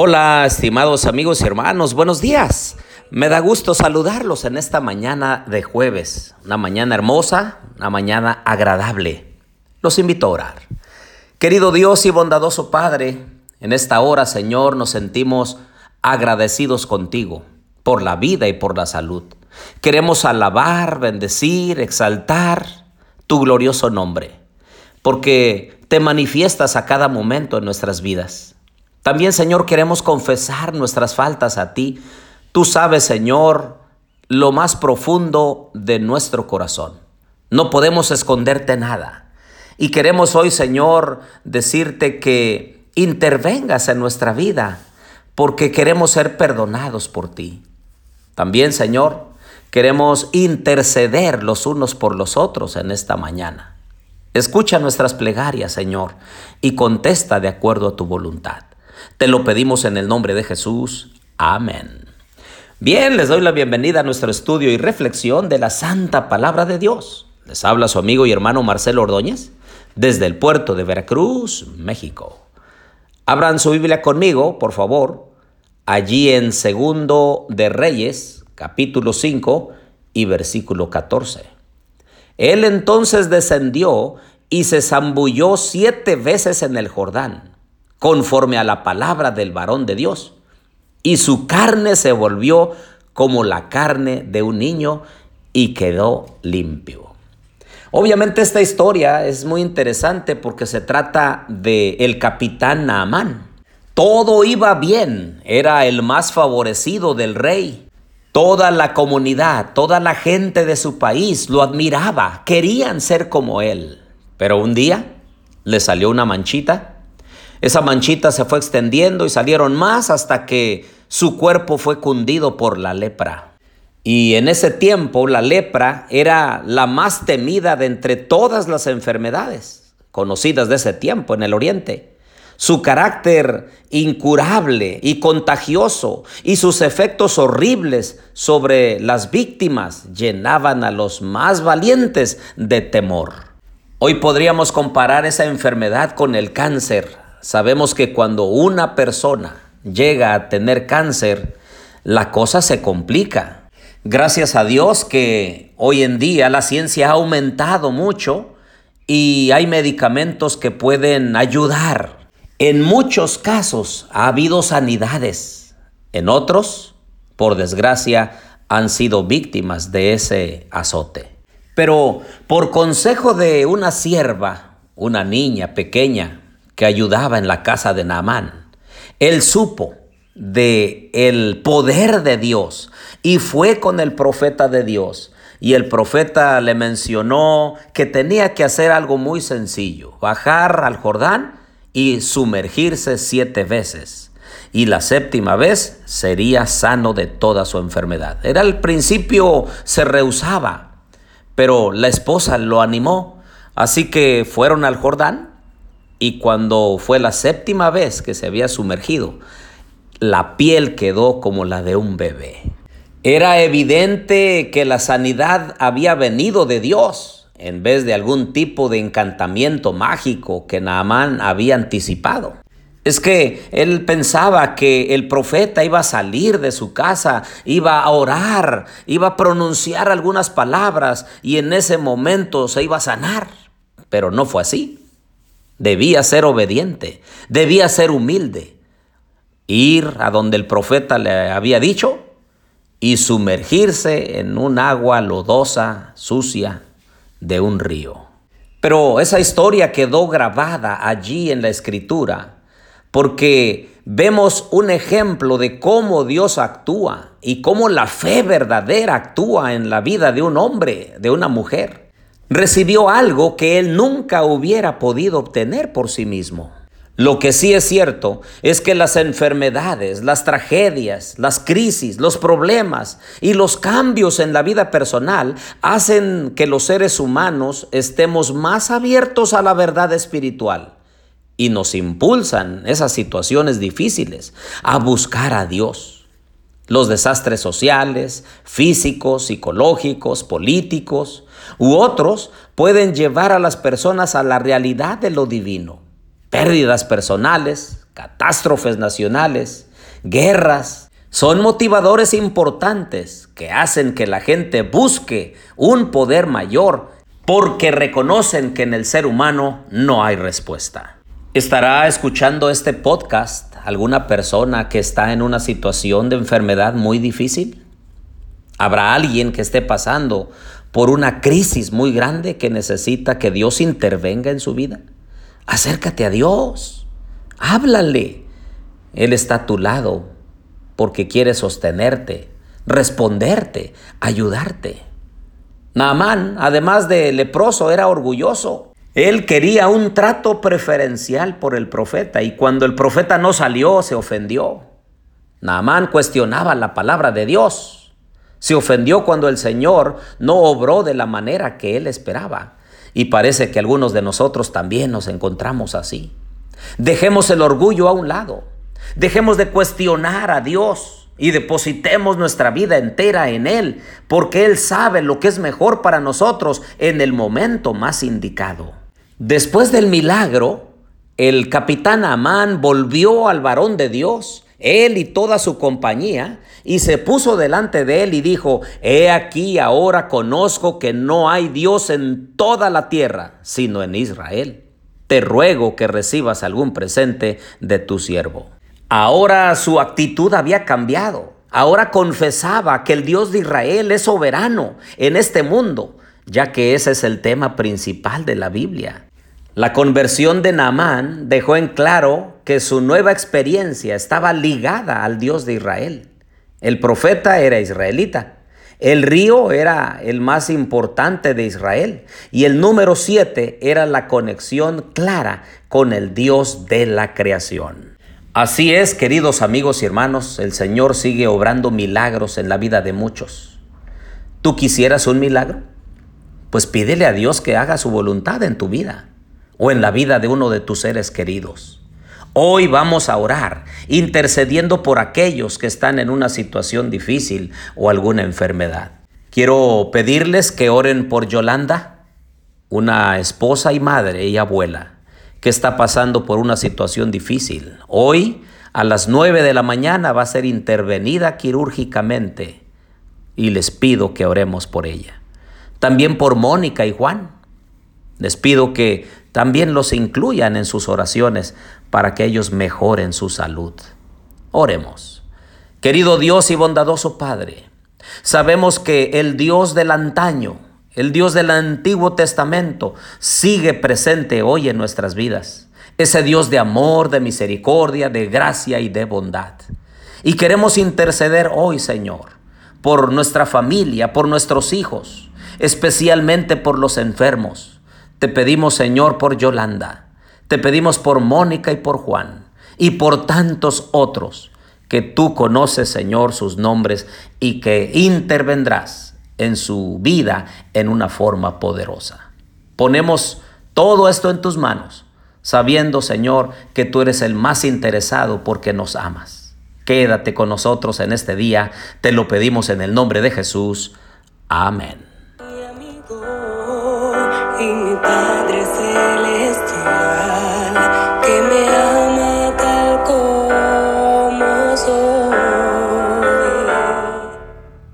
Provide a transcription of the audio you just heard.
Hola, estimados amigos y hermanos, buenos días. Me da gusto saludarlos en esta mañana de jueves, una mañana hermosa, una mañana agradable. Los invito a orar. Querido Dios y bondadoso Padre, en esta hora, Señor, nos sentimos agradecidos contigo por la vida y por la salud. Queremos alabar, bendecir, exaltar tu glorioso nombre, porque te manifiestas a cada momento en nuestras vidas. También, Señor, queremos confesar nuestras faltas a ti. Tú sabes, Señor, lo más profundo de nuestro corazón. No podemos esconderte nada. Y queremos hoy, Señor, decirte que intervengas en nuestra vida, porque queremos ser perdonados por ti. También, Señor, queremos interceder los unos por los otros en esta mañana. Escucha nuestras plegarias, Señor, y contesta de acuerdo a tu voluntad. Te lo pedimos en el nombre de Jesús. Amén. Bien, les doy la bienvenida a nuestro estudio y reflexión de la Santa Palabra de Dios. Les habla su amigo y hermano Marcelo Ordóñez desde el puerto de Veracruz, México. Abran su Biblia conmigo, por favor, allí en Segundo de Reyes, capítulo 5 y versículo 14. Él entonces descendió y se zambulló siete veces en el Jordán conforme a la palabra del varón de Dios. Y su carne se volvió como la carne de un niño y quedó limpio. Obviamente esta historia es muy interesante porque se trata de el capitán Naamán. Todo iba bien, era el más favorecido del rey. Toda la comunidad, toda la gente de su país lo admiraba, querían ser como él. Pero un día le salió una manchita esa manchita se fue extendiendo y salieron más hasta que su cuerpo fue cundido por la lepra. Y en ese tiempo la lepra era la más temida de entre todas las enfermedades conocidas de ese tiempo en el oriente. Su carácter incurable y contagioso y sus efectos horribles sobre las víctimas llenaban a los más valientes de temor. Hoy podríamos comparar esa enfermedad con el cáncer sabemos que cuando una persona llega a tener cáncer, la cosa se complica. Gracias a Dios que hoy en día la ciencia ha aumentado mucho y hay medicamentos que pueden ayudar. En muchos casos ha habido sanidades. En otros, por desgracia, han sido víctimas de ese azote. Pero por consejo de una sierva, una niña pequeña, que ayudaba en la casa de Naamán. Él supo de el poder de Dios y fue con el profeta de Dios. Y el profeta le mencionó que tenía que hacer algo muy sencillo, bajar al Jordán y sumergirse siete veces. Y la séptima vez sería sano de toda su enfermedad. Era al principio se rehusaba, pero la esposa lo animó. Así que fueron al Jordán y cuando fue la séptima vez que se había sumergido, la piel quedó como la de un bebé. Era evidente que la sanidad había venido de Dios en vez de algún tipo de encantamiento mágico que Naamán había anticipado. Es que él pensaba que el profeta iba a salir de su casa, iba a orar, iba a pronunciar algunas palabras y en ese momento se iba a sanar. Pero no fue así. Debía ser obediente, debía ser humilde, ir a donde el profeta le había dicho y sumergirse en un agua lodosa, sucia, de un río. Pero esa historia quedó grabada allí en la escritura porque vemos un ejemplo de cómo Dios actúa y cómo la fe verdadera actúa en la vida de un hombre, de una mujer recibió algo que él nunca hubiera podido obtener por sí mismo. Lo que sí es cierto es que las enfermedades, las tragedias, las crisis, los problemas y los cambios en la vida personal hacen que los seres humanos estemos más abiertos a la verdad espiritual y nos impulsan esas situaciones difíciles a buscar a Dios. Los desastres sociales, físicos, psicológicos, políticos u otros pueden llevar a las personas a la realidad de lo divino. Pérdidas personales, catástrofes nacionales guerras. Son motivadores importantes que hacen que la gente busque un poder mayor porque reconocen que en el ser humano no hay respuesta. ¿Estará escuchando este podcast alguna persona que está en una situación de enfermedad muy difícil? ¿Habrá alguien que esté pasando por una crisis muy grande que necesita que Dios intervenga en su vida? Acércate a Dios, háblale. Él está a tu lado porque quiere sostenerte, responderte, ayudarte. Naamán, además de leproso, era orgulloso. Él quería un trato preferencial por el profeta y cuando el profeta no salió se ofendió. Naamán cuestionaba la palabra de Dios. Se ofendió cuando el Señor no obró de la manera que él esperaba. Y parece que algunos de nosotros también nos encontramos así. Dejemos el orgullo a un lado. Dejemos de cuestionar a Dios y depositemos nuestra vida entera en Él, porque Él sabe lo que es mejor para nosotros en el momento más indicado. Después del milagro, el capitán Amán volvió al varón de Dios, él y toda su compañía, y se puso delante de él y dijo, He aquí ahora conozco que no hay Dios en toda la tierra, sino en Israel. Te ruego que recibas algún presente de tu siervo. Ahora su actitud había cambiado. Ahora confesaba que el Dios de Israel es soberano en este mundo, ya que ese es el tema principal de la Biblia. La conversión de Naamán dejó en claro que su nueva experiencia estaba ligada al Dios de Israel. El profeta era israelita. El río era el más importante de Israel y el número siete era la conexión clara con el Dios de la creación. Así es, queridos amigos y hermanos, el Señor sigue obrando milagros en la vida de muchos. ¿Tú quisieras un milagro? Pues pídele a Dios que haga su voluntad en tu vida o en la vida de uno de tus seres queridos. Hoy vamos a orar, intercediendo por aquellos que están en una situación difícil o alguna enfermedad. Quiero pedirles que oren por Yolanda, una esposa y madre y abuela que está pasando por una situación difícil. Hoy a las 9 de la mañana va a ser intervenida quirúrgicamente y les pido que oremos por ella. También por Mónica y Juan. Les pido que también los incluyan en sus oraciones para que ellos mejoren su salud. Oremos. Querido Dios y bondadoso Padre, sabemos que el Dios del antaño, el Dios del Antiguo Testamento, sigue presente hoy en nuestras vidas. Ese Dios de amor, de misericordia, de gracia y de bondad. Y queremos interceder hoy, Señor, por nuestra familia, por nuestros hijos, especialmente por los enfermos te pedimos, Señor, por Yolanda. Te pedimos por Mónica y por Juan y por tantos otros que tú conoces, Señor, sus nombres y que intervendrás en su vida en una forma poderosa. Ponemos todo esto en tus manos, sabiendo, Señor, que tú eres el más interesado porque nos amas. Quédate con nosotros en este día, te lo pedimos en el nombre de Jesús. Amén y mi Padre Celestial.